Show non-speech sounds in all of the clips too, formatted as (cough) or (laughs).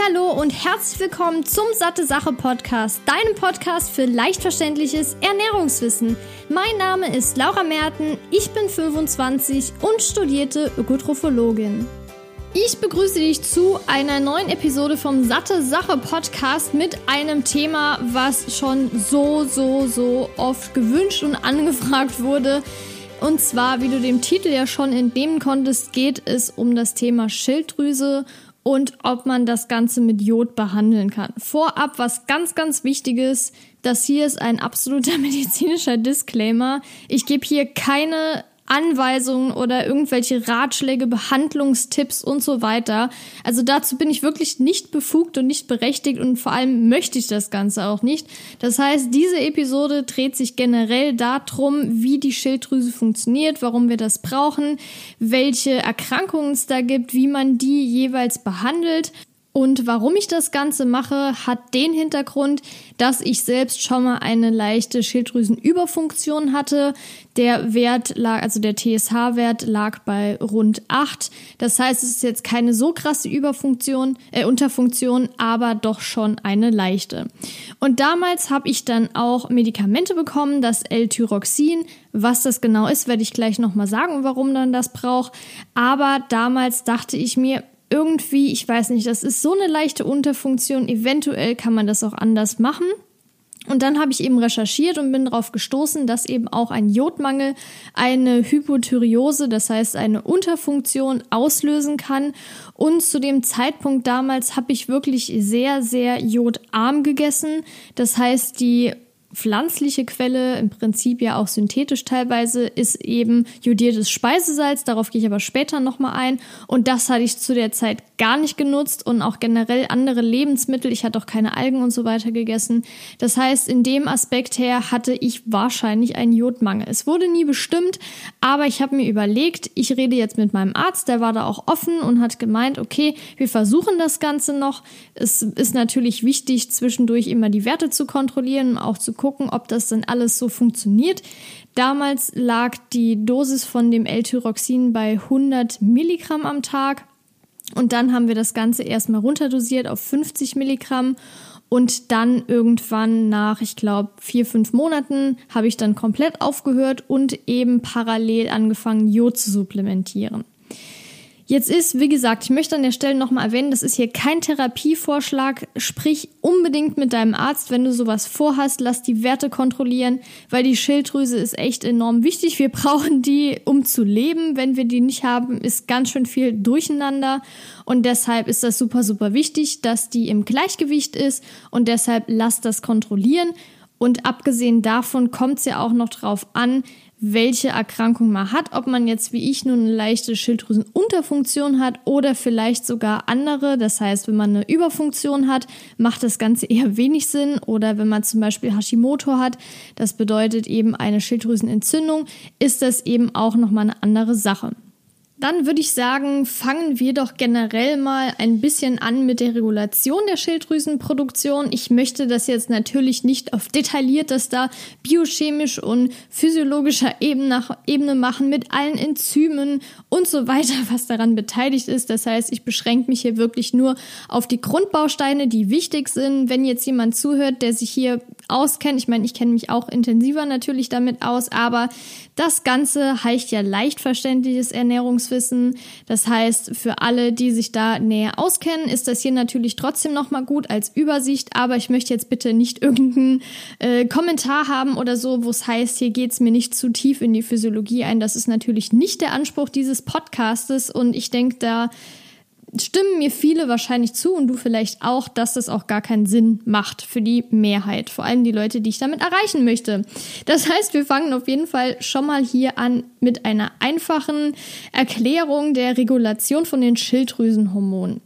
Hallo und herzlich willkommen zum Satte Sache Podcast, deinem Podcast für leicht verständliches Ernährungswissen. Mein Name ist Laura Merten, ich bin 25 und studierte Ökotrophologin. Ich begrüße dich zu einer neuen Episode vom Satte Sache Podcast mit einem Thema, was schon so, so, so oft gewünscht und (laughs) angefragt wurde. Und zwar, wie du dem Titel ja schon entnehmen konntest, geht es um das Thema Schilddrüse und ob man das Ganze mit Jod behandeln kann. Vorab was ganz, ganz Wichtiges. Das hier ist ein absoluter (laughs) medizinischer Disclaimer. Ich gebe hier keine Anweisungen oder irgendwelche Ratschläge, Behandlungstipps und so weiter. Also dazu bin ich wirklich nicht befugt und nicht berechtigt und vor allem möchte ich das Ganze auch nicht. Das heißt, diese Episode dreht sich generell darum, wie die Schilddrüse funktioniert, warum wir das brauchen, welche Erkrankungen es da gibt, wie man die jeweils behandelt. Und warum ich das Ganze mache, hat den Hintergrund, dass ich selbst schon mal eine leichte Schilddrüsenüberfunktion hatte. Der Wert lag, also der TSH-Wert lag bei rund 8. Das heißt, es ist jetzt keine so krasse Überfunktion, äh, Unterfunktion, aber doch schon eine leichte. Und damals habe ich dann auch Medikamente bekommen, das L-Tyroxin. Was das genau ist, werde ich gleich nochmal sagen, warum man das braucht. Aber damals dachte ich mir, irgendwie, ich weiß nicht, das ist so eine leichte Unterfunktion, eventuell kann man das auch anders machen. Und dann habe ich eben recherchiert und bin darauf gestoßen, dass eben auch ein Jodmangel eine Hypothyreose, das heißt eine Unterfunktion, auslösen kann. Und zu dem Zeitpunkt damals habe ich wirklich sehr, sehr jodarm gegessen. Das heißt, die pflanzliche Quelle, im Prinzip ja auch synthetisch teilweise, ist eben jodiertes Speisesalz. Darauf gehe ich aber später nochmal ein. Und das hatte ich zu der Zeit gar nicht genutzt und auch generell andere Lebensmittel. Ich hatte auch keine Algen und so weiter gegessen. Das heißt, in dem Aspekt her hatte ich wahrscheinlich einen Jodmangel. Es wurde nie bestimmt, aber ich habe mir überlegt, ich rede jetzt mit meinem Arzt, der war da auch offen und hat gemeint, okay, wir versuchen das Ganze noch. Es ist natürlich wichtig, zwischendurch immer die Werte zu kontrollieren, auch zu gucken, ob das dann alles so funktioniert. Damals lag die Dosis von dem L-Tyroxin bei 100 Milligramm am Tag. Und dann haben wir das Ganze erstmal runterdosiert auf 50 Milligramm. Und dann irgendwann nach, ich glaube, vier, fünf Monaten habe ich dann komplett aufgehört und eben parallel angefangen, Jod zu supplementieren. Jetzt ist, wie gesagt, ich möchte an der Stelle nochmal erwähnen, das ist hier kein Therapievorschlag. Sprich unbedingt mit deinem Arzt, wenn du sowas vorhast. Lass die Werte kontrollieren, weil die Schilddrüse ist echt enorm wichtig. Wir (laughs) brauchen die, um zu leben. Wenn wir die nicht haben, ist ganz schön viel durcheinander. Und deshalb ist das super, super wichtig, dass die im Gleichgewicht ist. Und deshalb lass das kontrollieren. Und abgesehen davon kommt es ja auch noch drauf an, welche Erkrankung man hat, ob man jetzt wie ich nur eine leichte Schilddrüsenunterfunktion hat oder vielleicht sogar andere. Das heißt, wenn man eine Überfunktion hat, macht das Ganze eher wenig Sinn. Oder wenn man zum Beispiel Hashimoto hat, das bedeutet eben eine Schilddrüsenentzündung, ist das eben auch nochmal eine andere Sache. Dann würde ich sagen, fangen wir doch generell mal ein bisschen an mit der Regulation der Schilddrüsenproduktion. Ich möchte das jetzt natürlich nicht auf detailliertes da biochemisch und physiologischer Ebene machen mit allen Enzymen und so weiter, (laughs) was daran beteiligt ist. Das heißt, ich beschränke mich hier wirklich nur auf die Grundbausteine, die wichtig sind. Wenn jetzt jemand zuhört, der sich hier auskennt, ich meine, ich kenne mich auch intensiver natürlich damit aus, aber das Ganze heißt ja leicht verständliches Ernährungswissen Ernährungswissen. Das heißt, für alle, die sich da näher auskennen, ist das hier natürlich trotzdem nochmal gut als Übersicht. Aber ich möchte jetzt bitte nicht irgendeinen äh, Kommentar haben oder so, wo es heißt, hier geht es mir nicht zu tief in die Physiologie ein. Das ist natürlich nicht der Anspruch dieses Podcastes und ich denke, da stimmen mir viele wahrscheinlich zu und du vielleicht auch, dass das auch gar keinen Sinn macht für die Mehrheit, vor allem die Leute, die ich damit erreichen möchte. Das heißt, wir fangen auf jeden Fall schon mal hier an mit einer einfachen Erklärung der Regulation von den Schilddrüsenhormonen.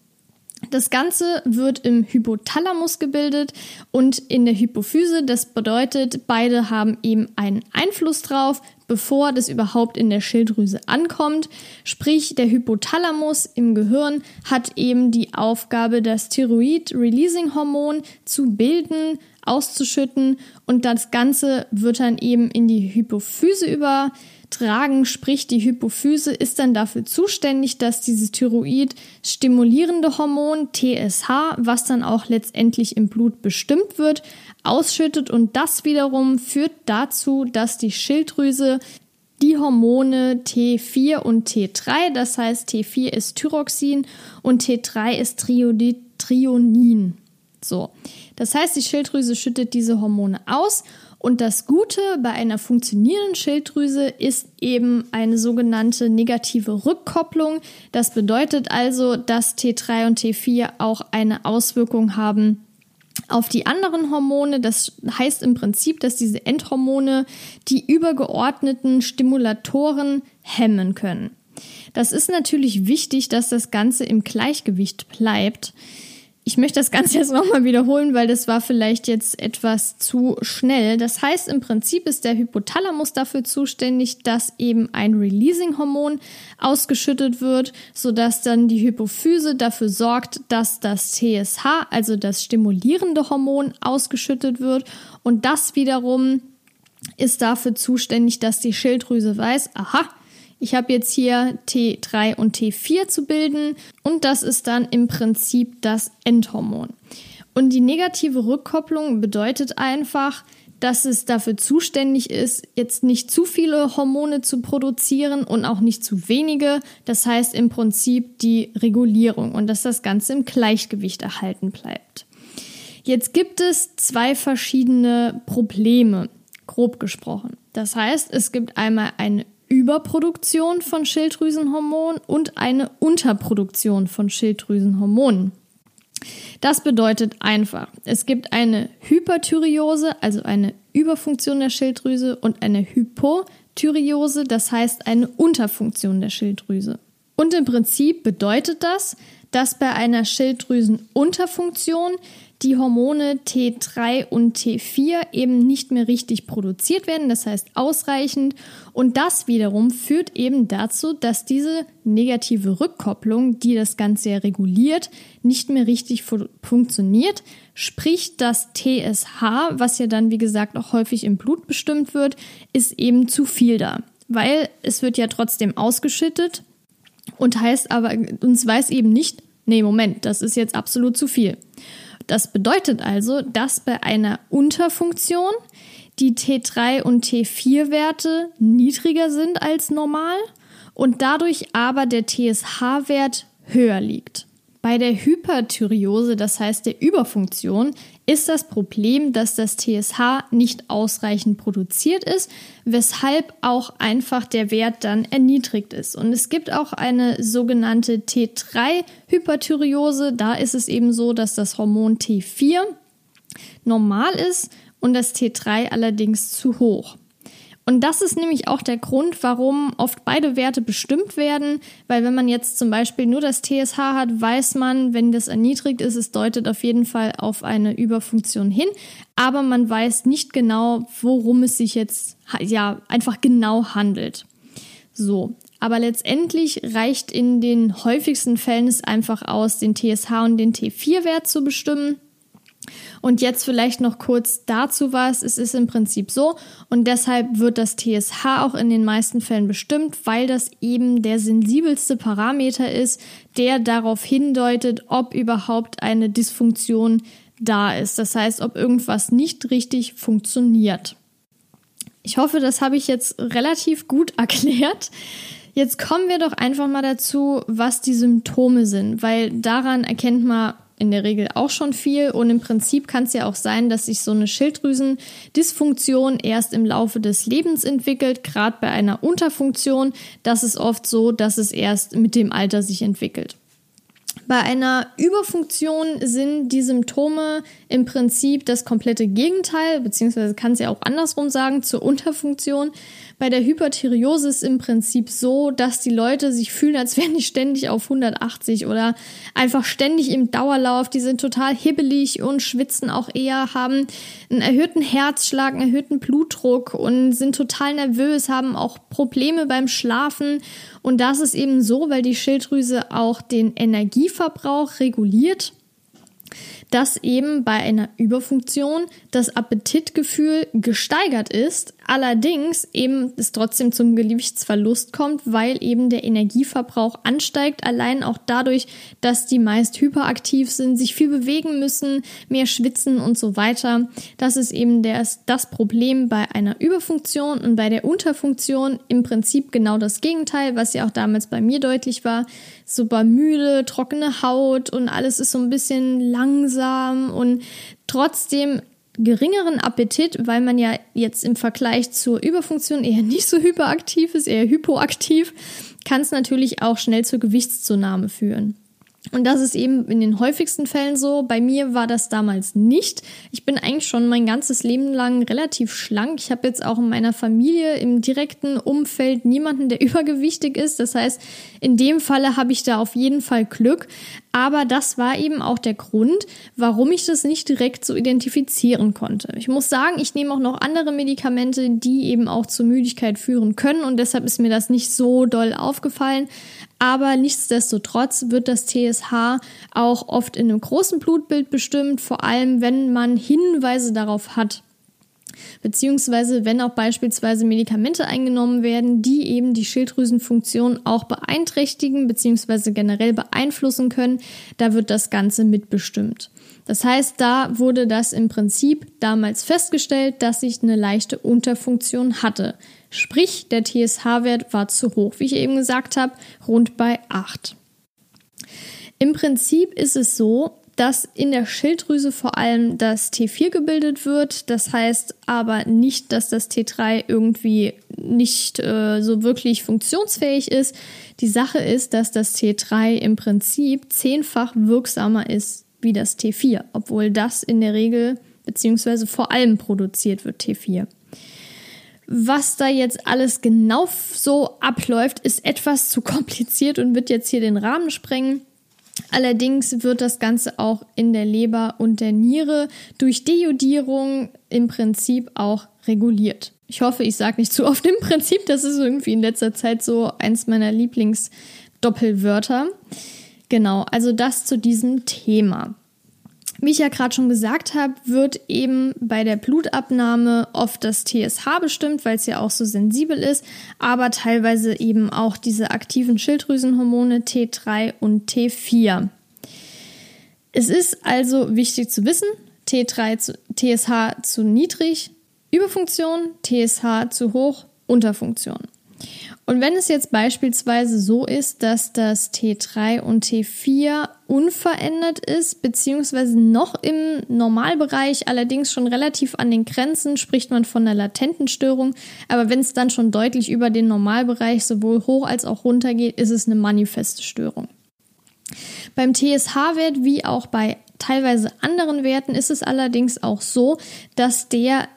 Das Ganze wird im Hypothalamus gebildet und in der Hypophyse. Das bedeutet, beide haben eben einen Einfluss drauf, bevor das überhaupt in der Schilddrüse ankommt. Sprich, der Hypothalamus im Gehirn hat eben die Aufgabe, das Thyroid-Releasing-Hormon zu bilden, auszuschütten und das Ganze wird dann eben in die Hypophyse über tragen, sprich die Hypophyse ist dann dafür zuständig, dass dieses Thyroid stimulierende Hormon TSH, was dann auch letztendlich im Blut bestimmt wird, ausschüttet und das wiederum führt dazu, dass die Schilddrüse die Hormone T4 und T3, das heißt T4 ist Thyroxin und T3 ist Trionin. So, das heißt, die Schilddrüse schüttet diese Hormone aus und das Gute bei einer funktionierenden Schilddrüse ist eben eine sogenannte negative Rückkopplung. Das bedeutet also, dass T3 und T4 auch eine Auswirkung haben auf die anderen Hormone. Das heißt im Prinzip, dass diese Endhormone die übergeordneten Stimulatoren hemmen können. Das ist natürlich wichtig, dass das Ganze im Gleichgewicht bleibt. Ich möchte das Ganze jetzt nochmal wiederholen, weil das war vielleicht jetzt etwas zu schnell. Das heißt, im Prinzip ist der Hypothalamus dafür zuständig, dass eben ein Releasing-Hormon ausgeschüttet wird, sodass dann die Hypophyse dafür sorgt, dass das TSH, also das stimulierende Hormon, ausgeschüttet wird. Und das wiederum ist dafür zuständig, dass die Schilddrüse weiß, aha, ich habe jetzt hier T3 und T4 zu bilden und das ist dann im Prinzip das Endhormon. Und die negative Rückkopplung bedeutet einfach, dass es dafür zuständig ist, jetzt nicht zu viele Hormone zu produzieren und auch nicht zu wenige. Das heißt im Prinzip die Regulierung und dass das Ganze im Gleichgewicht erhalten bleibt. Jetzt gibt es zwei verschiedene Probleme, grob gesprochen. Das heißt, es gibt einmal eine Überproduktion von Schilddrüsenhormonen und eine Unterproduktion von Schilddrüsenhormonen. Das bedeutet einfach, es gibt eine Hyperthyreose, also eine Überfunktion der Schilddrüse und eine Hypothyreose, das heißt eine Unterfunktion der Schilddrüse. Und im Prinzip bedeutet das, dass bei einer Schilddrüsenunterfunktion die Hormone T3 und T4 eben nicht mehr richtig produziert werden, das heißt ausreichend. Und das wiederum führt eben dazu, dass diese negative Rückkopplung, die das Ganze ja reguliert, nicht mehr richtig fu funktioniert. Sprich, das TSH, was ja dann wie gesagt auch häufig im Blut bestimmt wird, ist eben zu viel da. Weil es wird ja trotzdem ausgeschüttet und heißt aber, uns weiß eben nicht, nee, Moment, das ist jetzt absolut zu viel. Das bedeutet also, dass bei einer Unterfunktion die T3 und T4-Werte niedriger sind als normal und dadurch aber der TSH-Wert höher liegt. Bei der Hyperthyreose, das heißt der Überfunktion, ist das Problem, dass das TSH nicht ausreichend produziert ist, weshalb auch einfach der Wert dann erniedrigt ist. Und es gibt auch eine sogenannte T3-Hyperthyreose. Da ist es eben so, dass das Hormon T4 normal ist und das T3 allerdings zu hoch. Und das ist nämlich auch der Grund, warum oft beide Werte bestimmt werden, weil wenn man jetzt zum Beispiel nur das TSH hat, weiß man, wenn das erniedrigt ist, es deutet auf jeden Fall auf eine Überfunktion hin, aber man weiß nicht genau, worum es sich jetzt ja einfach genau handelt. So, aber letztendlich reicht in den häufigsten Fällen es einfach aus, den TSH und den T4-Wert zu bestimmen. Und jetzt vielleicht noch kurz dazu was. Es ist im Prinzip so und deshalb wird das TSH auch in den meisten Fällen bestimmt, weil das eben der sensibelste Parameter ist, der darauf hindeutet, ob überhaupt eine Dysfunktion da ist. Das heißt, ob irgendwas nicht richtig funktioniert. Ich hoffe, das habe ich jetzt relativ gut (laughs) erklärt. Jetzt kommen wir doch einfach mal dazu, was die Symptome sind, weil daran erkennt man in der Regel auch schon viel. Und im Prinzip kann es ja auch sein, dass sich so eine Schilddrüsendysfunktion erst im Laufe des Lebens entwickelt. Gerade bei einer Unterfunktion, das ist oft so, dass es erst mit dem Alter sich entwickelt. Bei einer Überfunktion sind die Symptome im Prinzip das komplette Gegenteil, beziehungsweise kann es ja auch andersrum sagen, zur Unterfunktion. Bei der Hyperthyreose ist im Prinzip so, dass die Leute sich fühlen, als wären die ständig auf 180 oder einfach ständig im Dauerlauf. Die sind total hibbelig und schwitzen auch eher, haben einen erhöhten Herzschlag, einen erhöhten Blutdruck und sind total nervös, haben auch Probleme beim Schlafen. Und das ist eben so, weil die Schilddrüse auch den Energieverbrauch reguliert dass eben bei einer Überfunktion das Appetitgefühl gesteigert ist, Allerdings eben es trotzdem zum Gewichtsverlust kommt, weil eben der Energieverbrauch ansteigt, allein auch dadurch, dass die meist hyperaktiv sind, sich viel bewegen müssen, mehr schwitzen und so weiter. Das ist eben das, das Problem bei einer Überfunktion und bei der Unterfunktion im Prinzip genau das Gegenteil, was ja auch damals bei mir deutlich war. Super müde, trockene Haut und alles ist so ein bisschen langsam und trotzdem geringeren Appetit, weil man ja jetzt im Vergleich zur Überfunktion eher nicht so hyperaktiv ist, eher hypoaktiv, kann es natürlich auch schnell zur Gewichtszunahme führen. Und das ist eben in den häufigsten Fällen so. Bei mir war das damals nicht. Ich bin eigentlich schon mein ganzes Leben lang relativ schlank. Ich habe jetzt auch in meiner Familie im direkten Umfeld niemanden, der (laughs) übergewichtig ist. Das heißt, in dem Falle habe ich da auf jeden Fall Glück. Aber das war eben auch der Grund, warum ich das nicht direkt so identifizieren konnte. Ich muss sagen, ich nehme auch noch andere Medikamente, die eben auch zur Müdigkeit führen können. Und deshalb ist mir das nicht so doll aufgefallen. Aber nichtsdestotrotz wird das TSH auch oft in einem großen Blutbild bestimmt, vor allem wenn man Hinweise darauf hat. Beziehungsweise wenn auch beispielsweise Medikamente eingenommen werden, die eben die Schilddrüsenfunktion auch beeinträchtigen beziehungsweise generell beeinflussen können, da wird das Ganze mitbestimmt. Das heißt, da wurde das im Prinzip damals festgestellt, dass ich eine leichte Unterfunktion hatte. Sprich, der TSH-Wert war zu hoch, wie ich eben gesagt habe, rund bei 8. Im Prinzip ist es so, dass in der Schilddrüse vor allem das T4 gebildet wird. Das heißt aber nicht, dass das T3 irgendwie nicht äh, so wirklich funktionsfähig ist. Die Sache ist, dass das T3 im Prinzip zehnfach wirksamer ist wie das T4, obwohl das in der Regel beziehungsweise vor allem produziert wird T4. Was da jetzt alles genau so abläuft, ist etwas zu (laughs) kompliziert und wird jetzt hier den Rahmen sprengen. Allerdings wird das Ganze auch in der Leber und der Niere durch Deiodierung im Prinzip auch reguliert. Ich hoffe, ich sage nicht zu oft im Prinzip, das ist irgendwie in letzter Zeit so eins meiner Lieblingsdoppelwörter. Genau, also das zu diesem Thema. Wie ich ja gerade schon gesagt habe, wird eben bei der Blutabnahme oft das TSH bestimmt, weil es ja auch so sensibel ist, aber teilweise eben auch diese aktiven Schilddrüsenhormone T3 und T4. Es ist also wichtig zu wissen, T3 zu, TSH zu niedrig, Überfunktion, TSH zu hoch, Unterfunktion. Und wenn es jetzt beispielsweise so ist, dass das T3 und T4 unverändert ist, beziehungsweise noch im Normalbereich, allerdings schon relativ an den Grenzen, spricht man von einer latenten Störung. Aber wenn es dann schon deutlich über den Normalbereich sowohl hoch als auch runter geht, ist es eine manifeste Störung. Beim TSH-Wert wie auch bei teilweise anderen Werten ist es allerdings auch so, dass der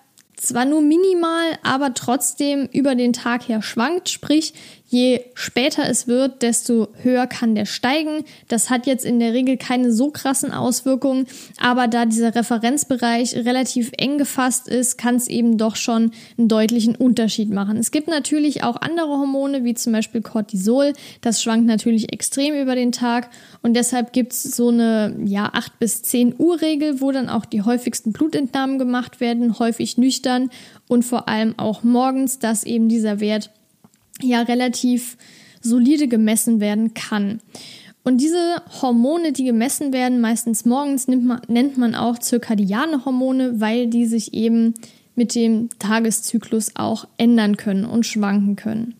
zwar nur minimal, aber trotzdem über den Tag her schwankt. Sprich, je später es wird, desto höher kann der steigen. Das hat jetzt in der Regel keine so krassen Auswirkungen, aber da dieser Referenzbereich relativ eng gefasst ist, kann es eben doch schon einen deutlichen Unterschied machen. Es gibt natürlich auch andere Hormone, wie zum Beispiel Cortisol. Das schwankt natürlich extrem über den Tag und deshalb gibt es so eine ja, 8 bis 10 Uhr Regel, wo dann auch die häufigsten Blutentnahmen gemacht werden, häufig nüchtern und vor allem auch morgens, dass eben dieser Wert ja relativ solide gemessen werden kann. Und diese Hormone, die gemessen werden, meistens morgens, man, nennt man auch zirkadiane Hormone, weil die sich eben mit dem Tageszyklus auch ändern können und schwanken können.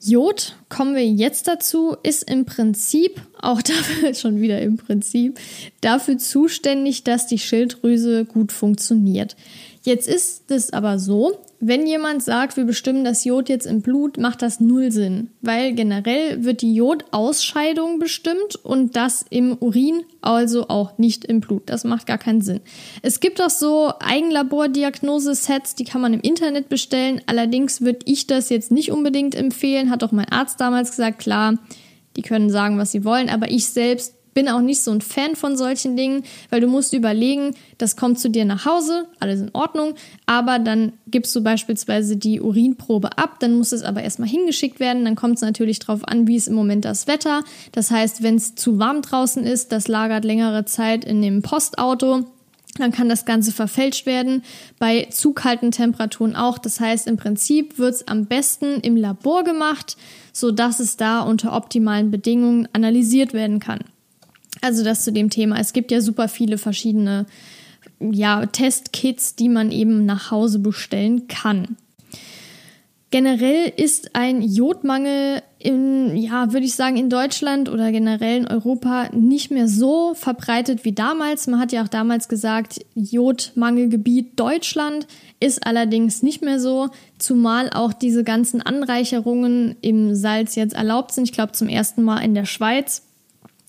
Jod, kommen wir jetzt dazu, ist im Prinzip, auch (laughs) dafür schon wieder im Prinzip, dafür zuständig, dass die Schilddrüse gut funktioniert. Jetzt ist es aber so, wenn jemand sagt, wir bestimmen das Jod jetzt im Blut, macht das null Sinn, weil generell wird die Jodausscheidung bestimmt und das im Urin, also auch nicht im Blut. Das macht gar keinen Sinn. Es gibt auch so Eigenlabordiagnose-Sets, die kann man im Internet bestellen. Allerdings würde ich das jetzt nicht unbedingt empfehlen, hat auch mein Arzt damals gesagt, klar, die können sagen, was sie wollen, aber ich selbst bin auch nicht so ein Fan von solchen Dingen, weil du musst überlegen, das kommt zu dir nach Hause, alles in Ordnung, aber dann gibst du beispielsweise die Urinprobe ab, dann muss es aber erstmal hingeschickt werden, dann kommt es natürlich darauf an, wie ist im Moment das Wetter. Das heißt, wenn es zu warm draußen ist, das lagert längere Zeit in dem Postauto, dann kann das Ganze verfälscht werden, bei zu kalten Temperaturen auch. Das heißt, im Prinzip wird es am besten im Labor gemacht, sodass es da unter optimalen Bedingungen analysiert werden kann. Also das zu dem Thema. Es gibt ja super viele verschiedene ja, Testkits, die man eben nach Hause bestellen kann. Generell ist ein Jodmangel in, ja, würde ich sagen, in Deutschland oder generell in Europa nicht mehr so verbreitet wie damals. Man hat ja auch damals gesagt, Jodmangelgebiet Deutschland ist allerdings nicht mehr so, zumal auch diese ganzen Anreicherungen im Salz jetzt erlaubt sind. Ich glaube zum ersten Mal in der Schweiz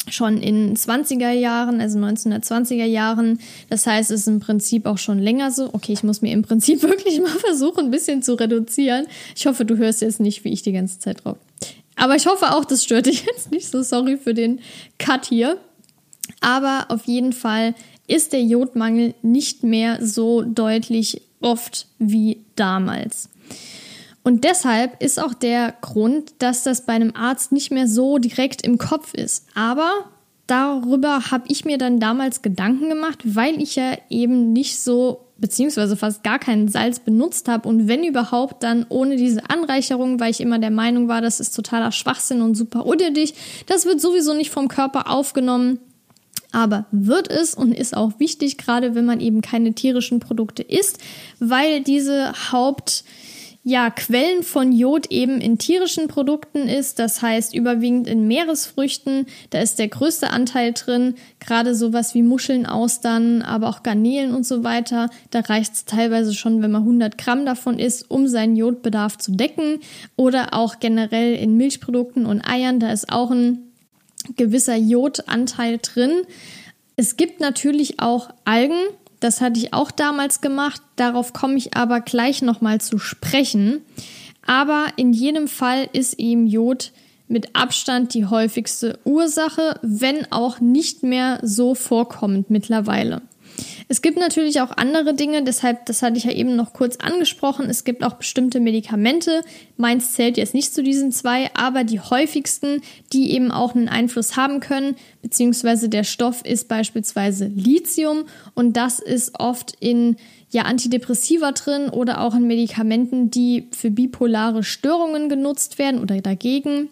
schon in 20er Jahren, also 1920er Jahren. Das heißt, es ist im Prinzip auch schon länger so. Okay, ich muss mir im Prinzip (laughs) wirklich mal versuchen, ein bisschen zu reduzieren. Ich hoffe, du hörst jetzt nicht, wie ich die ganze Zeit drauf. Aber ich hoffe auch, das stört (laughs) dich jetzt nicht so. Sorry für den Cut hier. Aber auf jeden Fall ist der Jodmangel nicht mehr so deutlich oft wie damals. Und deshalb ist auch der Grund, dass das bei einem Arzt nicht mehr so direkt im Kopf ist. Aber darüber habe ich mir dann damals Gedanken gemacht, weil ich ja eben nicht so beziehungsweise fast gar keinen Salz benutzt habe und wenn überhaupt dann ohne diese Anreicherung, weil ich immer der Meinung war, das ist totaler Schwachsinn und super unnötig. Das wird sowieso nicht vom Körper aufgenommen. Aber wird es und ist auch wichtig, gerade wenn man eben keine tierischen Produkte isst, weil diese Haupt ja, Quellen von Jod eben in tierischen Produkten ist, das heißt überwiegend in Meeresfrüchten, da ist der größte Anteil drin, gerade sowas wie Muscheln, Austern, aber auch Garnelen und so weiter, da reicht es teilweise schon, wenn man 100 Gramm davon isst, um seinen Jodbedarf zu decken. Oder auch generell in Milchprodukten und Eiern, da ist auch ein gewisser Jodanteil drin. Es gibt natürlich auch Algen, das hatte ich auch damals gemacht. Darauf komme ich aber gleich nochmal zu sprechen. Aber in jedem Fall ist eben Jod mit Abstand die häufigste Ursache, wenn auch nicht mehr so vorkommend mittlerweile. Es gibt natürlich auch andere Dinge, deshalb, das hatte ich ja eben noch kurz angesprochen. Es gibt auch bestimmte Medikamente. Meins zählt jetzt nicht zu diesen zwei, aber die häufigsten, die eben auch einen Einfluss haben können, beziehungsweise der Stoff ist beispielsweise Lithium und das ist oft in ja, Antidepressiva drin oder auch in Medikamenten, die für bipolare Störungen genutzt werden oder dagegen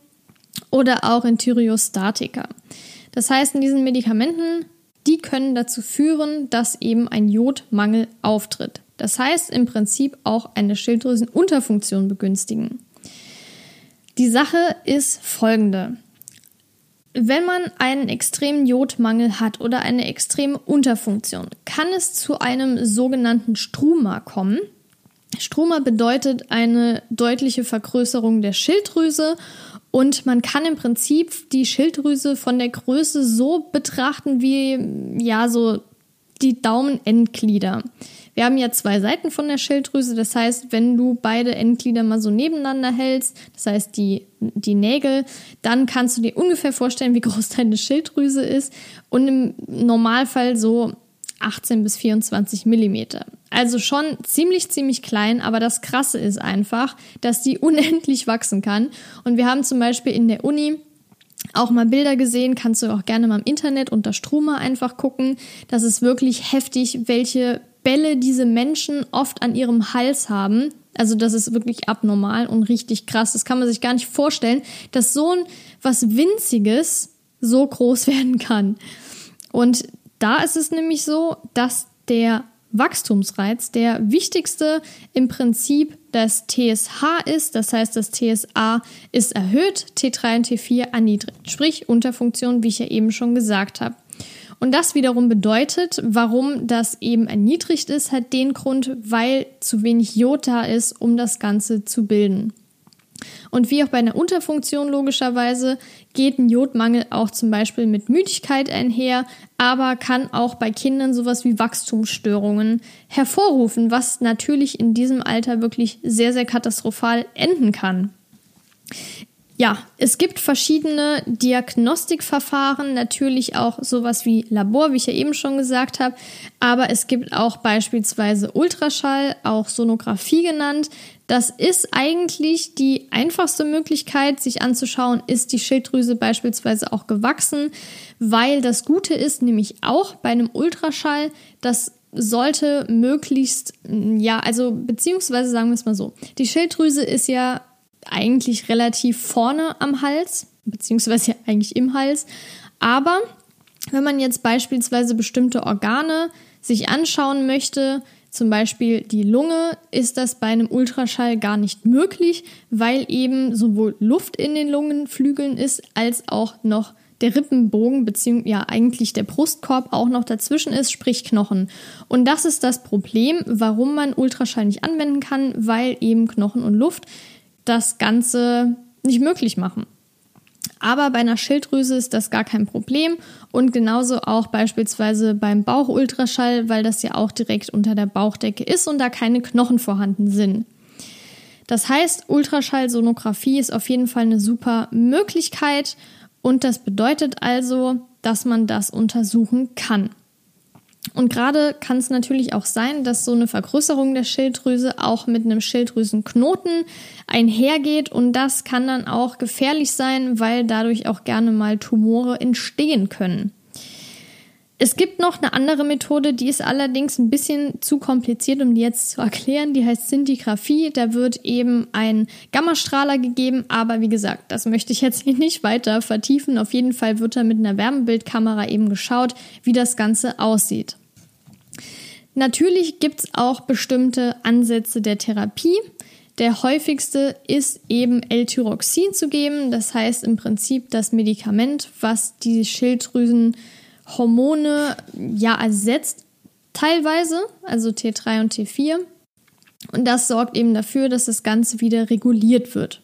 oder auch in Thyreostatika. Das heißt, in diesen Medikamenten die können dazu führen, dass eben ein Jodmangel auftritt. Das heißt im Prinzip auch eine Schilddrüsenunterfunktion begünstigen. Die Sache ist folgende. Wenn man einen extremen Jodmangel hat oder eine extreme Unterfunktion, kann es zu einem sogenannten Struma kommen. Struma bedeutet eine deutliche Vergrößerung der Schilddrüse und man kann im Prinzip die Schilddrüse von der Größe so betrachten wie, ja, so die Daumenendglieder. Wir haben ja zwei Seiten von der Schilddrüse, das heißt, wenn du beide Endglieder mal so nebeneinander hältst, das heißt die, die Nägel, dann kannst du dir ungefähr vorstellen, wie groß (laughs) deine Schilddrüse ist und im Normalfall so 18 bis 24 Millimeter. Also schon ziemlich, ziemlich klein, aber das Krasse ist einfach, dass die (laughs) unendlich wachsen kann. Und wir haben zum Beispiel in der Uni auch mal Bilder gesehen, kannst du auch gerne mal im Internet unter Struma einfach gucken. Das ist wirklich heftig, welche Bälle diese Menschen oft an ihrem Hals haben. Also das ist wirklich abnormal und richtig krass. Das kann man sich gar nicht vorstellen, dass so ein was Winziges so groß (laughs) werden kann. Und da ist es nämlich so, dass der Wachstumsreiz der wichtigste im Prinzip das TSH ist. Das heißt, das TSA ist erhöht, T3 und T4 erniedrigt. Sprich, Unterfunktion, wie ich ja eben schon gesagt habe. Und das wiederum bedeutet, warum das eben erniedrigt ist, hat den Grund, weil zu wenig Jod da ist, um das Ganze zu bilden. Und wie auch bei einer Unterfunktion logischerweise geht ein Jodmangel auch zum Beispiel mit Müdigkeit einher, aber kann auch bei Kindern sowas wie Wachstumsstörungen hervorrufen, was natürlich in diesem Alter wirklich sehr, sehr katastrophal enden kann. Ja, es gibt verschiedene Diagnostikverfahren, natürlich auch sowas wie Labor, wie ich ja eben schon gesagt habe, aber es gibt auch beispielsweise Ultraschall, auch Sonographie genannt. Das ist eigentlich die einfachste Möglichkeit, sich anzuschauen, ist die Schilddrüse beispielsweise auch gewachsen, weil das Gute ist nämlich auch bei einem Ultraschall, dass sollte möglichst, ja, also beziehungsweise sagen wir es mal so, die Schilddrüse ist ja eigentlich relativ vorne am Hals, beziehungsweise ja (laughs) eigentlich im Hals, aber wenn man jetzt beispielsweise bestimmte Organe sich anschauen möchte, zum Beispiel die Lunge, ist das bei einem Ultraschall gar nicht möglich, weil eben sowohl Luft in den Lungenflügeln ist, als auch noch der Rippenbogen, beziehungsweise ja eigentlich der Brustkorb auch noch dazwischen ist, sprich Knochen. Und das ist das Problem, warum man Ultraschall nicht anwenden kann, weil eben Knochen und Luft das Ganze nicht möglich machen. Aber bei einer Schilddrüse ist das gar kein Problem und genauso auch beispielsweise beim Bauchultraschall, weil das ja auch direkt unter der Bauchdecke ist und da keine Knochen vorhanden sind. Das heißt, Ultraschallsonographie ist auf jeden Fall eine super Möglichkeit und das bedeutet also, dass man das untersuchen kann. Und gerade kann es natürlich auch sein, dass so eine Vergrößerung der Schilddrüse auch mit einem Schilddrüsenknoten einhergeht und das kann dann auch gefährlich sein, weil dadurch auch gerne mal Tumore entstehen können. Es gibt noch eine andere Methode, die ist allerdings ein bisschen zu kompliziert, um die jetzt zu erklären. Die heißt Szintigraphie. Da wird eben ein Gammastrahler gegeben, aber wie gesagt, das möchte ich jetzt hier nicht weiter vertiefen. Auf jeden Fall wird da mit einer Wärmebildkamera eben geschaut, wie das Ganze aussieht. Natürlich gibt es auch bestimmte Ansätze der Therapie. Der häufigste ist eben L-Tyroxin zu geben. Das heißt im Prinzip das Medikament, was die Schilddrüsen Hormone ja ersetzt, teilweise, also T3 und T4. Und das sorgt eben dafür, dass das Ganze wieder reguliert wird.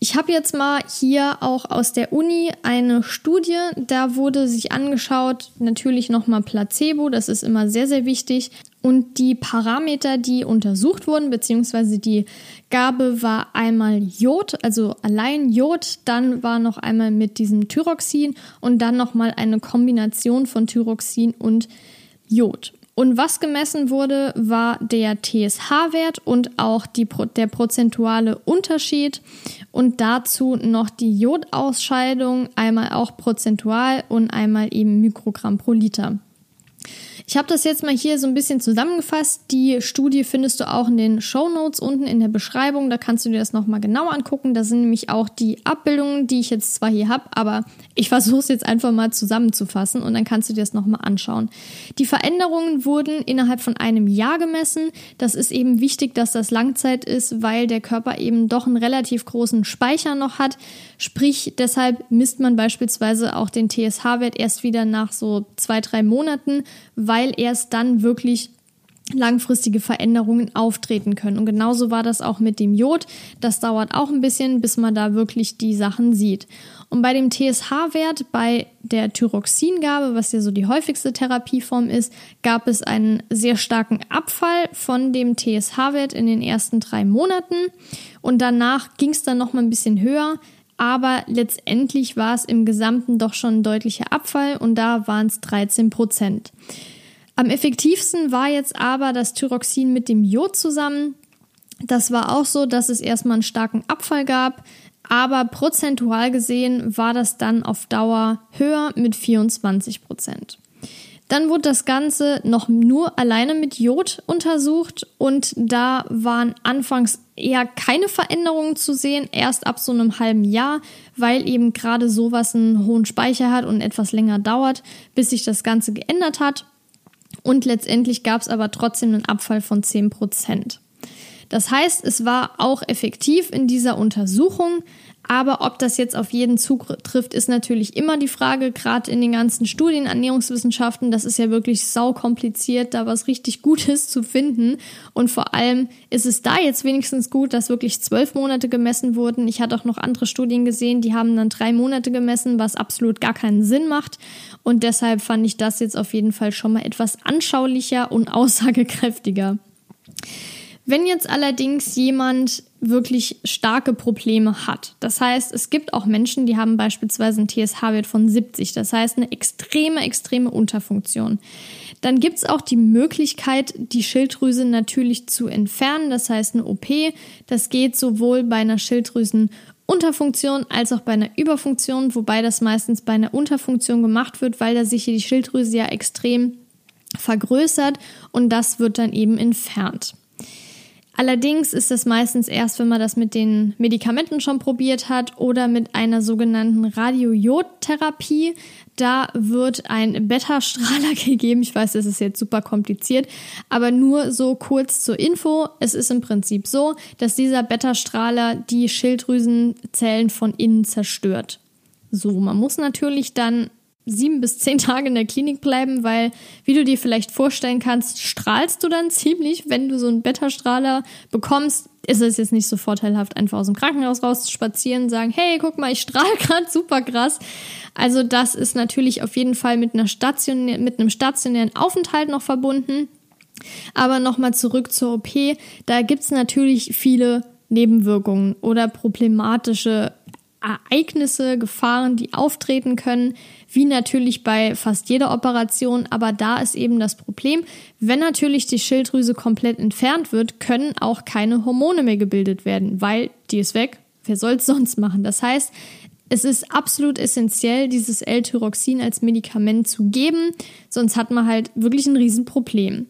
Ich habe jetzt mal hier auch aus der Uni eine Studie, da wurde sich angeschaut, natürlich nochmal Placebo, das ist immer sehr, sehr wichtig. Und die Parameter, die untersucht wurden, beziehungsweise die Gabe war einmal Jod, also allein Jod, dann war noch einmal mit diesem Thyroxin und dann nochmal eine Kombination von Thyroxin und Jod. Und was gemessen wurde, war der TSH-Wert und auch die, der prozentuale Unterschied und dazu noch die Jodausscheidung, einmal auch prozentual und einmal eben Mikrogramm pro Liter. Ich habe das jetzt mal hier so ein bisschen zusammengefasst. Die Studie findest du auch in den Show Notes unten in der Beschreibung. Da kannst du dir das nochmal genau angucken. Da sind nämlich auch die Abbildungen, die ich jetzt zwar hier habe, aber ich versuche es jetzt einfach mal zusammenzufassen und dann kannst du dir das nochmal anschauen. Die Veränderungen wurden innerhalb von einem Jahr gemessen. Das ist eben wichtig, dass das Langzeit ist, weil der Körper eben doch einen relativ großen Speicher noch hat. Sprich, deshalb misst man beispielsweise auch den TSH-Wert erst wieder nach so zwei, drei Monaten, weil erst dann wirklich langfristige Veränderungen auftreten können. Und genauso war das auch mit dem Jod. Das dauert auch ein bisschen, bis man da wirklich die Sachen sieht. Und bei dem TSH-Wert, bei der Thyroxingabe, was ja so die häufigste Therapieform ist, gab es einen sehr starken Abfall von dem TSH-Wert in den ersten drei Monaten. Und danach ging es dann noch mal ein bisschen höher aber letztendlich war es im Gesamten doch schon ein deutlicher Abfall und da waren es 13 Prozent. Am effektivsten war jetzt aber das Thyroxin mit dem Jod zusammen. Das war auch so, dass es erstmal einen starken Abfall gab, aber prozentual gesehen war das dann auf Dauer höher mit 24 Prozent. Dann wurde das Ganze noch nur alleine mit Jod untersucht und da waren anfangs eher keine Veränderungen zu sehen, erst ab so einem halben Jahr, weil eben gerade sowas einen hohen Speicher hat und etwas länger dauert, bis sich das Ganze geändert hat. Und letztendlich gab es aber trotzdem einen Abfall von 10 Prozent. Das heißt, es war auch effektiv in dieser Untersuchung, aber ob das jetzt auf jeden zutrifft, ist natürlich immer die Frage, gerade in den ganzen Studien Ernährungswissenschaften, das ist ja wirklich sau kompliziert, da was richtig Gutes zu finden. Und vor allem ist es da jetzt wenigstens gut, dass wirklich zwölf Monate gemessen wurden. Ich hatte auch noch andere Studien gesehen, die haben dann drei Monate gemessen, was absolut gar keinen Sinn macht. Und deshalb fand ich das jetzt auf jeden Fall schon mal etwas anschaulicher und (laughs) aussagekräftiger. Wenn jetzt allerdings jemand wirklich starke Probleme hat, das heißt, es gibt auch Menschen, die haben beispielsweise einen TSH-Wert von 70, das heißt eine extreme, extreme Unterfunktion, dann gibt es auch die Möglichkeit, die Schilddrüse natürlich zu entfernen, das heißt eine OP. Das geht sowohl bei einer Schilddrüsenunterfunktion als auch bei einer Überfunktion, wobei das meistens bei einer Unterfunktion gemacht wird, weil da sich die Schilddrüse ja extrem vergrößert und das wird dann eben entfernt. Allerdings ist es meistens erst, wenn man das mit den Medikamenten schon probiert hat oder mit einer sogenannten Radiojodtherapie. Da wird ein Beta-Strahler (laughs) gegeben. Ich weiß, das ist jetzt super kompliziert, aber nur so kurz zur Info. Es ist im Prinzip so, dass dieser Beta-Strahler die Schilddrüsenzellen von innen zerstört. So, man muss natürlich dann sieben bis zehn Tage in der Klinik bleiben, weil, wie du dir vielleicht vorstellen kannst, strahlst du dann ziemlich. Wenn du so einen Beta-Strahler bekommst, ist es jetzt nicht so vorteilhaft, einfach aus dem Krankenhaus raus zu spazieren und sagen, hey, guck mal, ich strahle (laughs) gerade super krass. Also das ist natürlich auf jeden Fall mit, einer stationär, mit einem stationären Aufenthalt noch verbunden. Aber nochmal zurück zur OP. Da gibt's natürlich viele Nebenwirkungen oder problematische Ereignisse, Gefahren, die auftreten können, wie natürlich bei fast jeder Operation. Aber da ist eben das Problem, wenn natürlich die Schilddrüse komplett entfernt wird, können auch keine Hormone mehr gebildet werden, weil die ist weg. Wer soll es sonst machen? Das heißt, es ist absolut essentiell, dieses L-Tyroxin als Medikament zu geben, sonst hat man halt wirklich ein Riesenproblem.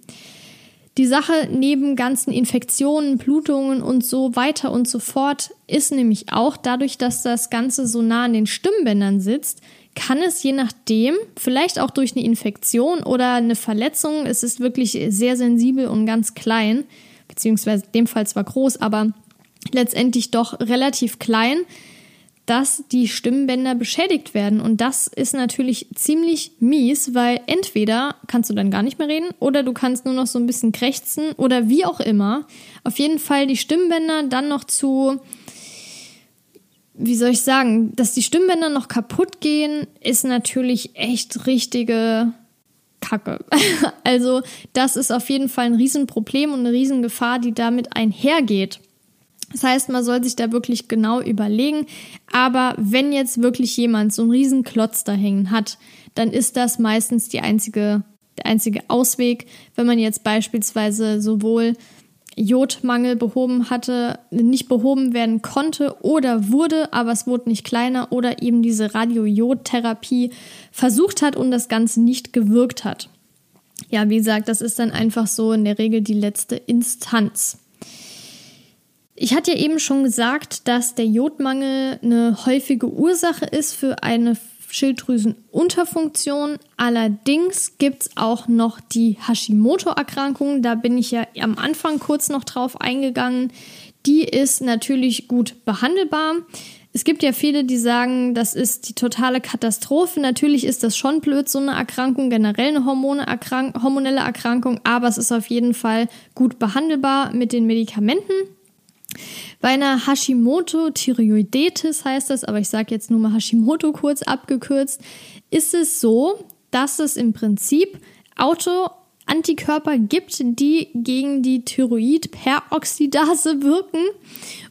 Die Sache neben ganzen Infektionen, Blutungen und so weiter und so fort ist nämlich auch dadurch, dass das Ganze so nah an den Stimmbändern sitzt, kann es je nachdem, vielleicht auch durch eine Infektion oder eine Verletzung, es ist wirklich sehr sensibel und ganz klein, beziehungsweise dem Fall zwar groß, aber letztendlich doch relativ klein, dass die Stimmbänder beschädigt werden. Und das ist natürlich ziemlich mies, weil entweder kannst du dann gar nicht mehr reden oder du kannst nur noch so ein bisschen krächzen oder wie auch immer. Auf jeden Fall die Stimmbänder dann noch zu, wie soll ich sagen, dass die Stimmbänder noch kaputt gehen, ist natürlich echt richtige Kacke. (laughs) also das ist auf jeden Fall ein Riesenproblem und eine Riesengefahr, die damit einhergeht. Das heißt, man soll sich da wirklich genau überlegen. Aber wenn jetzt wirklich jemand so einen riesen Klotz da hängen hat, dann ist das meistens die einzige, der einzige Ausweg. Wenn man jetzt beispielsweise sowohl Jodmangel behoben hatte, nicht behoben werden konnte oder wurde, aber es wurde nicht kleiner oder eben diese Radiojodtherapie versucht hat und das Ganze nicht gewirkt hat. Ja, wie gesagt, das ist dann einfach so in der Regel die letzte Instanz. Ich hatte ja eben schon gesagt, dass der Jodmangel eine häufige Ursache ist für eine Schilddrüsenunterfunktion. Allerdings gibt es auch noch die Hashimoto-Erkrankung. Da bin ich ja am Anfang kurz noch drauf eingegangen. Die ist natürlich gut behandelbar. Es gibt ja viele, die sagen, das ist die totale Katastrophe. Natürlich ist das schon blöd, so eine Erkrankung, generell eine hormonelle Erkrankung, aber es ist auf jeden Fall gut behandelbar mit den Medikamenten. Bei einer Hashimoto-Thyreoiditis heißt das, aber ich sage jetzt nur mal Hashimoto kurz abgekürzt, ist es so, dass es im Prinzip Autoantikörper gibt, die gegen die Thyroidperoxidase wirken.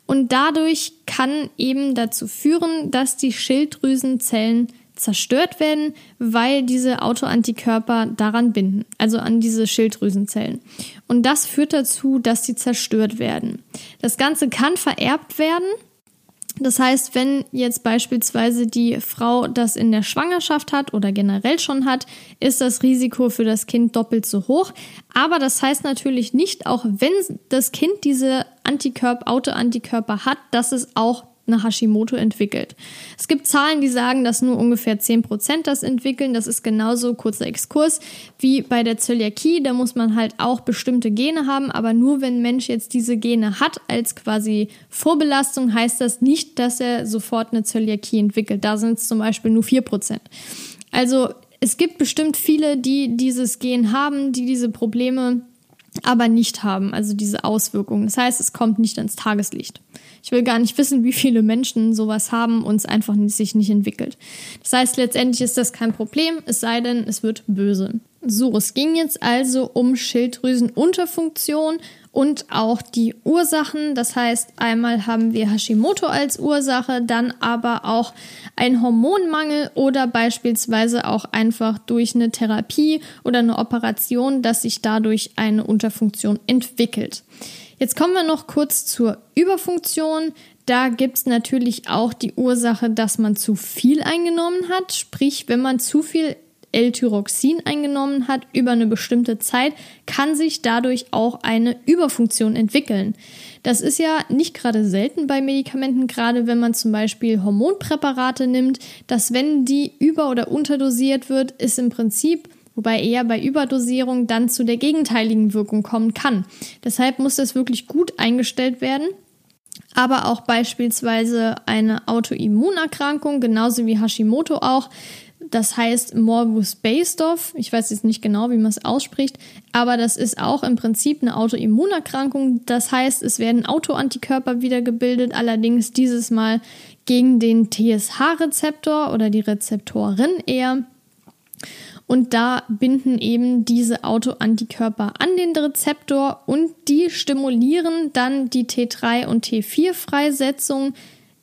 Und dadurch kann eben dazu führen, dass die Schilddrüsenzellen zerstört werden, weil diese Autoantikörper daran binden, also an diese Schilddrüsenzellen. Und das führt dazu, dass sie zerstört werden. Das Ganze kann vererbt werden. Das heißt, wenn jetzt beispielsweise die Frau das in der Schwangerschaft hat oder generell schon hat, ist das Risiko für das Kind doppelt so hoch. Aber das heißt natürlich nicht, auch wenn das Kind diese Antikörper, Autoantikörper hat, dass es auch eine Hashimoto entwickelt. Es gibt Zahlen, die sagen, dass nur ungefähr 10% das entwickeln. Das ist genauso kurzer Exkurs wie bei der Zöliakie. Da muss man halt auch bestimmte Gene haben, aber nur wenn ein Mensch jetzt diese Gene hat als quasi Vorbelastung, heißt das nicht, dass er sofort eine Zöliakie entwickelt. Da sind es zum Beispiel nur 4%. Also es gibt bestimmt viele, die dieses Gen haben, die diese Probleme aber nicht haben, also diese Auswirkungen. Das heißt, es kommt nicht ans Tageslicht. Ich will gar nicht wissen, wie viele Menschen sowas haben und es einfach sich nicht entwickelt. Das heißt, letztendlich ist das kein Problem, es sei denn, es wird böse. So, es ging jetzt also um Schilddrüsenunterfunktion und auch die Ursachen. Das heißt, einmal haben wir Hashimoto als Ursache, dann aber auch ein Hormonmangel oder beispielsweise auch einfach durch eine Therapie oder eine Operation, dass sich dadurch eine Unterfunktion entwickelt. Jetzt kommen wir noch kurz zur Überfunktion. Da gibt es natürlich auch die Ursache, dass man zu viel eingenommen hat. Sprich, wenn man zu viel L-Tyroxin eingenommen hat über eine bestimmte Zeit, kann sich dadurch auch eine Überfunktion entwickeln. Das ist ja nicht gerade selten bei Medikamenten, gerade wenn man zum Beispiel Hormonpräparate nimmt, dass wenn die über- oder unterdosiert wird, ist im Prinzip wobei eher bei Überdosierung dann zu der gegenteiligen Wirkung kommen kann. Deshalb muss das wirklich gut eingestellt werden aber auch beispielsweise eine Autoimmunerkrankung, genauso wie Hashimoto auch. Das heißt Morbus Basedow. Ich weiß jetzt nicht genau, wie man es ausspricht, aber das ist auch im Prinzip eine Autoimmunerkrankung. Das heißt, es werden Autoantikörper wiedergebildet, allerdings dieses Mal gegen den TSH-Rezeptor oder die Rezeptorin eher. Und da binden eben diese Autoantikörper an den Rezeptor und die stimulieren dann die T3 und T4-Freisetzung.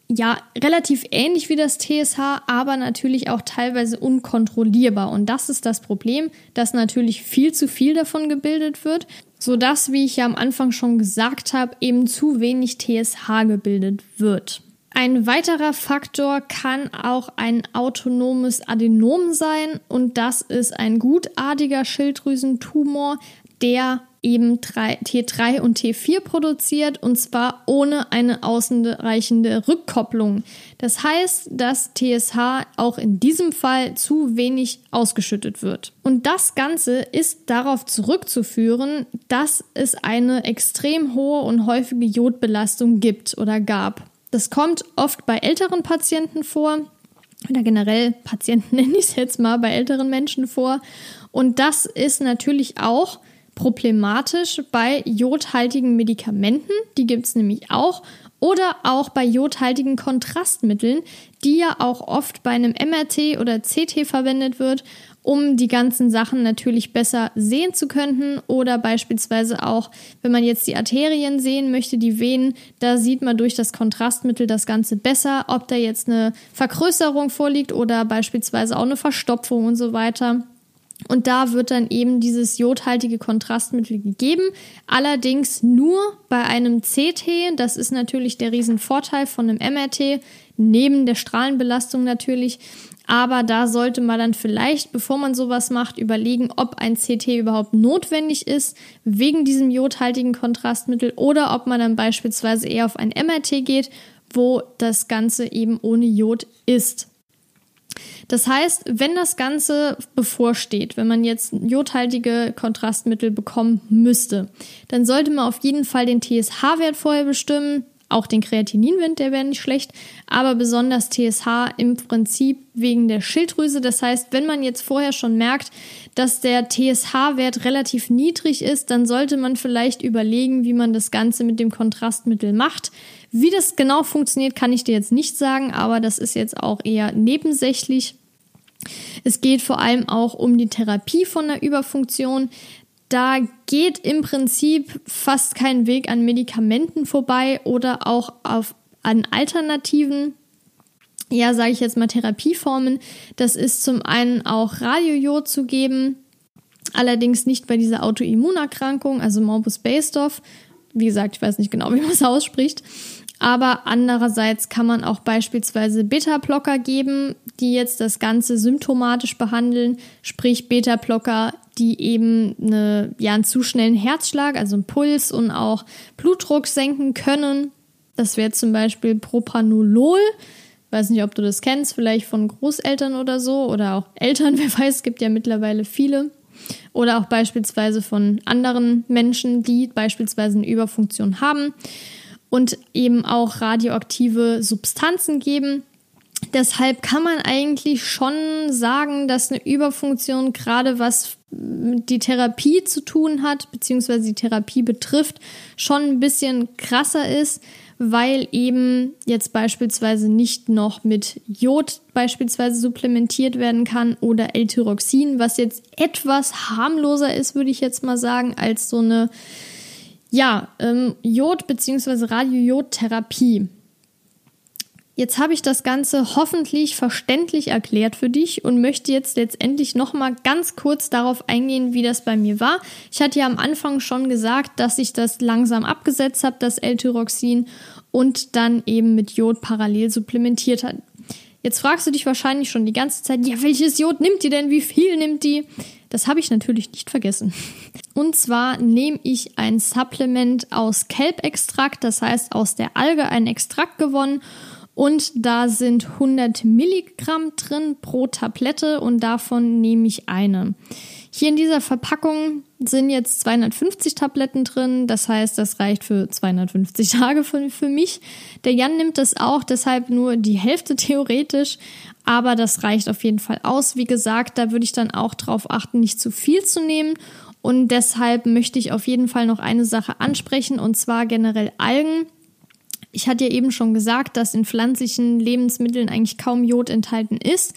Ja, relativ ähnlich wie das TSH, aber natürlich auch teilweise unkontrollierbar. Und das ist das Problem, dass natürlich viel zu viel davon gebildet wird, sodass, wie ich ja am Anfang schon gesagt habe, eben zu wenig TSH gebildet wird. Ein weiterer Faktor kann auch ein autonomes Adenom sein und das ist ein gutartiger Schilddrüsentumor, der eben T3 und T4 produziert und zwar ohne eine ausreichende Rückkopplung. Das heißt, dass TSH auch in diesem Fall zu wenig ausgeschüttet wird. Und das Ganze ist darauf zurückzuführen, dass es eine extrem hohe und häufige Jodbelastung gibt oder gab. Das kommt oft bei älteren Patienten vor oder generell Patienten (laughs) nenne ich es jetzt mal bei älteren Menschen vor. Und das ist natürlich auch problematisch bei jodhaltigen Medikamenten, die gibt es nämlich auch, oder auch bei jodhaltigen Kontrastmitteln, die ja auch oft bei einem MRT oder CT verwendet wird um die ganzen Sachen natürlich besser sehen zu können oder beispielsweise auch, wenn man jetzt die Arterien sehen möchte, die Venen, da sieht man durch das Kontrastmittel das Ganze besser, ob da jetzt eine Vergrößerung vorliegt oder beispielsweise auch eine Verstopfung und so weiter. Und da wird dann eben dieses jodhaltige Kontrastmittel gegeben. Allerdings nur bei einem CT. Das ist natürlich der Riesenvorteil von einem MRT. Neben der Strahlenbelastung natürlich. Aber da sollte man dann vielleicht, bevor man sowas macht, überlegen, ob ein CT überhaupt notwendig ist, wegen diesem jodhaltigen Kontrastmittel, oder ob man dann beispielsweise eher auf ein MRT geht, wo das Ganze eben ohne Jod ist. Das heißt, wenn das Ganze bevorsteht, wenn man jetzt jodhaltige Kontrastmittel bekommen müsste, dann sollte man auf jeden Fall den TSH-Wert vorher bestimmen. Auch den Kreatininwert, der wäre nicht schlecht, aber besonders TSH im Prinzip wegen der Schilddrüse. Das heißt, wenn man jetzt vorher schon merkt, dass der TSH-Wert relativ niedrig ist, dann sollte man vielleicht überlegen, wie man das Ganze mit dem Kontrastmittel macht. Wie das genau funktioniert, kann ich dir jetzt nicht sagen, aber das ist jetzt auch eher nebensächlich. Es geht vor allem auch um die Therapie von der Überfunktion. Da geht im Prinzip fast kein Weg an Medikamenten vorbei oder auch auf, an Alternativen. Ja, sage ich jetzt mal Therapieformen. Das ist zum einen auch Radiojod zu geben, allerdings nicht bei dieser Autoimmunerkrankung, also Morbus Basedow. Wie gesagt, ich weiß nicht genau, (laughs) wie man es ausspricht. Aber andererseits kann man auch beispielsweise Beta-Blocker geben, die jetzt das Ganze symptomatisch behandeln, sprich Beta-Blocker, die eben eine, ja, einen zu schnellen Herzschlag, also einen Puls und auch Blutdruck senken können. Das wäre zum Beispiel Propranolol. Ich weiß nicht, ob du das kennst, vielleicht von Großeltern oder so oder auch Eltern, (laughs) wer weiß, es gibt ja mittlerweile viele. Oder auch beispielsweise von anderen Menschen, die beispielsweise eine Überfunktion haben und eben auch radioaktive Substanzen geben. Deshalb kann man eigentlich schon sagen, dass eine Überfunktion gerade was die Therapie zu tun hat, beziehungsweise die Therapie betrifft, schon ein bisschen krasser ist, weil eben jetzt beispielsweise nicht noch mit Jod beispielsweise supplementiert werden kann oder L-Tyroxin, was jetzt etwas harmloser ist, würde ich jetzt mal sagen, als so eine ja, ähm, Jod- bzw. Radiojodtherapie. Jetzt habe ich das Ganze hoffentlich verständlich erklärt für dich und möchte jetzt letztendlich nochmal ganz kurz darauf eingehen, wie das bei mir war. Ich hatte ja am Anfang schon gesagt, dass ich das langsam abgesetzt habe, das L-Tyroxin, und dann eben mit Jod parallel supplementiert hat. Jetzt fragst du dich wahrscheinlich schon die ganze Zeit, ja, welches Jod nimmt die denn? Wie viel nimmt die? Das habe ich natürlich nicht vergessen. Und zwar nehme ich ein Supplement aus Kelbextrakt, das heißt aus der Alge ein Extrakt gewonnen und da sind 100 Milligramm drin pro Tablette und davon nehme ich eine. Hier in dieser Verpackung sind jetzt 250 Tabletten drin. Das heißt, das reicht für 250 (laughs) Tage für, für mich. Der Jan nimmt das auch, deshalb nur die Hälfte theoretisch. Aber das reicht auf jeden Fall aus. Wie gesagt, da würde ich dann auch darauf achten, nicht zu viel zu nehmen. Und deshalb möchte ich auf jeden Fall noch eine Sache ansprechen, und zwar generell Algen. Ich hatte ja eben schon gesagt, dass in pflanzlichen Lebensmitteln eigentlich kaum Jod enthalten ist.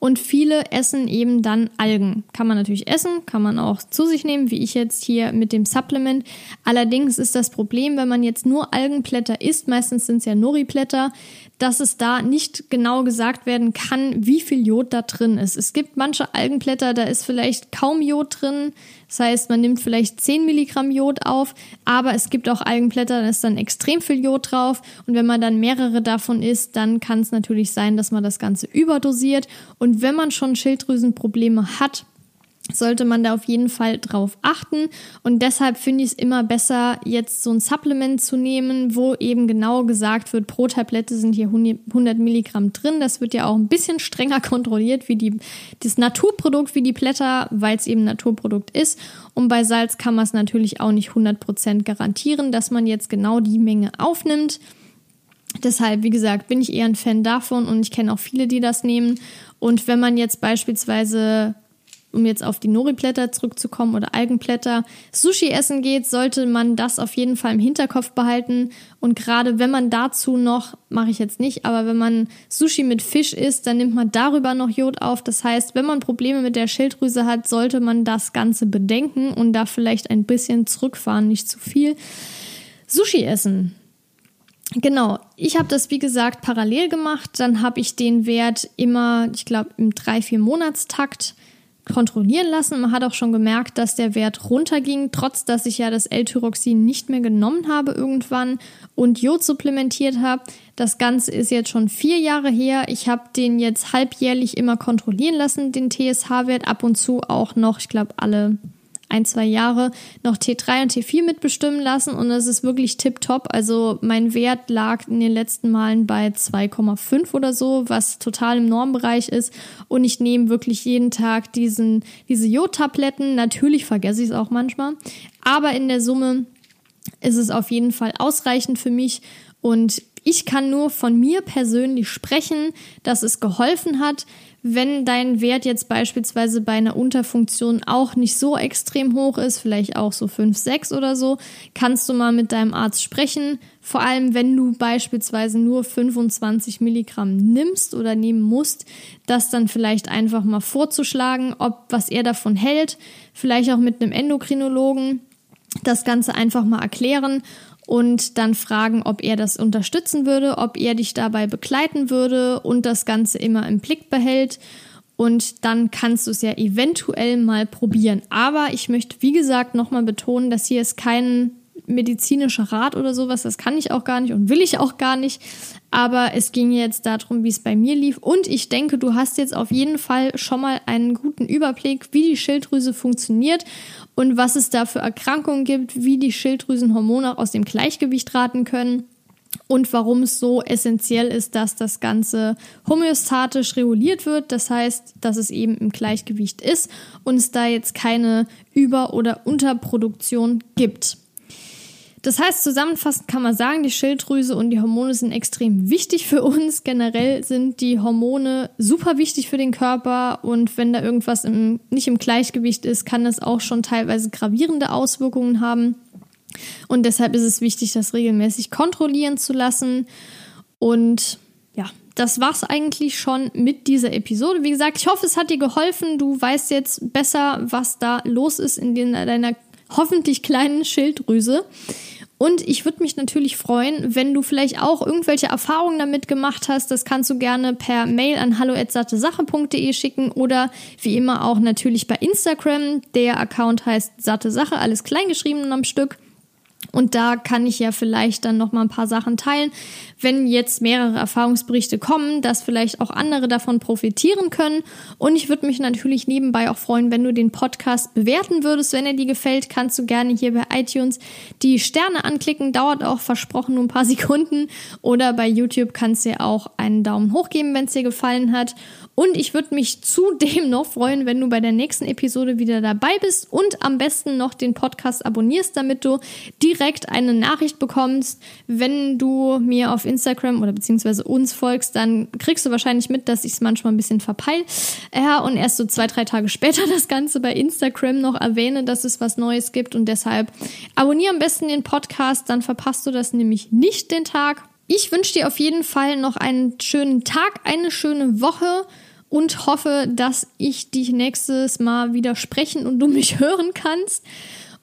Und viele essen eben dann Algen. Kann man natürlich essen, kann man auch zu sich nehmen, wie ich jetzt hier mit dem Supplement. Allerdings ist das Problem, wenn man jetzt nur Algenblätter isst, meistens sind es ja Nori-Blätter, dass es da nicht genau gesagt werden kann, wie viel Jod da drin ist. Es gibt manche Algenblätter, da ist vielleicht kaum Jod drin. Das heißt, man nimmt vielleicht 10 Milligramm Jod auf, aber es gibt auch Algenblätter, da ist dann extrem viel Jod drauf. Und wenn man dann mehrere davon isst, dann kann es natürlich sein, dass man das Ganze überdosiert. Und wenn man schon Schilddrüsenprobleme hat, sollte man da auf jeden Fall drauf achten. Und deshalb finde ich es immer besser, jetzt so ein Supplement zu nehmen, wo eben genau gesagt wird, pro Tablette sind hier 100 Milligramm drin. Das wird ja auch ein bisschen strenger (laughs) kontrolliert wie die, das Naturprodukt, wie die Blätter, weil es eben Naturprodukt ist. Und bei Salz kann man es natürlich auch nicht 100 Prozent garantieren, dass man jetzt genau die Menge aufnimmt. Deshalb, wie gesagt, bin ich eher ein Fan davon und ich kenne auch viele, die das nehmen. Und wenn man jetzt beispielsweise um jetzt auf die Nori-Blätter zurückzukommen oder Algenblätter, Sushi essen geht, sollte man das auf jeden Fall im Hinterkopf behalten. Und gerade wenn man dazu noch, mache ich jetzt nicht, aber wenn man Sushi mit Fisch isst, dann nimmt man darüber noch Jod auf. Das heißt, wenn man Probleme mit der Schilddrüse hat, sollte man das Ganze bedenken und da vielleicht ein bisschen zurückfahren, nicht zu viel. Sushi essen. Genau, ich habe das wie gesagt parallel gemacht. Dann habe ich den Wert immer, ich glaube, im 3-4 Monatstakt kontrollieren lassen. Man hat auch schon gemerkt, dass der Wert runterging, trotz dass ich ja das L-Tyroxin nicht mehr genommen habe irgendwann und Jod supplementiert habe. Das Ganze ist jetzt schon vier Jahre her. Ich habe den jetzt halbjährlich immer kontrollieren lassen, den TSH-Wert, ab und zu auch noch, ich glaube, alle ein, zwei Jahre noch T3 und T4 mitbestimmen lassen und es ist wirklich tipptopp. Also mein Wert lag in den letzten Malen bei 2,5 oder so, was total im Normbereich ist und ich nehme wirklich jeden Tag diesen, diese Jodtabletten. Natürlich vergesse ich es auch manchmal, aber in der Summe ist es auf jeden Fall ausreichend für mich und ich kann nur von mir persönlich sprechen, dass es geholfen hat. Wenn dein Wert jetzt beispielsweise bei einer Unterfunktion auch nicht so extrem hoch ist, vielleicht auch so 5, 6 oder so, kannst du mal mit deinem Arzt sprechen. Vor allem, wenn du beispielsweise nur 25 Milligramm nimmst oder nehmen musst, das dann vielleicht einfach mal vorzuschlagen, ob was er davon hält, vielleicht auch mit einem Endokrinologen das Ganze einfach mal erklären und dann fragen, ob er das unterstützen würde, ob er dich dabei begleiten würde und das Ganze immer im Blick behält. Und dann kannst du es ja eventuell mal probieren. Aber ich möchte, wie gesagt, nochmal betonen, dass hier ist kein medizinischer Rat oder sowas. Das kann ich auch gar nicht und will ich auch gar nicht. Aber es ging jetzt darum, wie es bei mir lief. Und ich denke, du hast jetzt auf jeden Fall schon mal einen guten Überblick, wie die Schilddrüse funktioniert und was es da für Erkrankungen gibt, wie die Schilddrüsenhormone aus dem Gleichgewicht raten können und warum es so essentiell ist, dass das Ganze homöostatisch reguliert wird. Das heißt, dass es eben im Gleichgewicht ist und es da jetzt keine Über- oder Unterproduktion gibt. Das heißt, zusammenfassend kann man sagen, die Schilddrüse und die Hormone sind extrem wichtig für uns. Generell sind die Hormone super wichtig für den Körper und wenn da irgendwas im, nicht im Gleichgewicht ist, kann das auch schon teilweise gravierende Auswirkungen haben. Und deshalb ist es wichtig, das regelmäßig kontrollieren zu lassen. Und ja, das war's eigentlich schon mit dieser Episode. Wie gesagt, ich hoffe, es hat dir geholfen. Du weißt jetzt besser, was da los ist in deiner hoffentlich kleinen Schilddrüse. Und ich würde mich natürlich freuen, wenn du vielleicht auch irgendwelche Erfahrungen damit gemacht hast. Das kannst du gerne per Mail an hallo@sattesache.de schicken oder wie immer auch natürlich bei Instagram. Der Account heißt Satte Sache, alles kleingeschrieben am Stück. Und da kann ich ja vielleicht dann noch mal ein paar Sachen teilen, wenn jetzt mehrere Erfahrungsberichte kommen, dass vielleicht auch andere davon profitieren können. Und ich würde mich natürlich nebenbei auch freuen, wenn du den Podcast bewerten würdest. Wenn er dir gefällt, kannst du gerne hier bei iTunes die Sterne anklicken. Dauert auch versprochen nur ein paar (laughs) Sekunden. Oder bei YouTube kannst du ja auch einen Daumen hoch geben, wenn es dir gefallen hat. Und ich würde mich zudem noch freuen, wenn du bei der nächsten Episode wieder dabei bist und am besten noch den Podcast abonnierst, damit du direkt eine Nachricht bekommst. Wenn du mir auf Instagram oder beziehungsweise uns folgst, dann kriegst du wahrscheinlich mit, dass ich es manchmal ein bisschen verpeil. Ja, und erst so zwei, drei Tage später das Ganze bei Instagram noch erwähne, dass es was Neues gibt. Und deshalb abonniere am besten den Podcast, dann verpasst du das nämlich nicht den Tag. Ich wünsche dir auf jeden Fall noch einen schönen Tag, eine schöne Woche und hoffe, dass ich dich nächstes Mal wieder sprechen und du mich (laughs) hören kannst.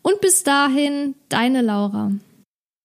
Und bis dahin, deine Laura.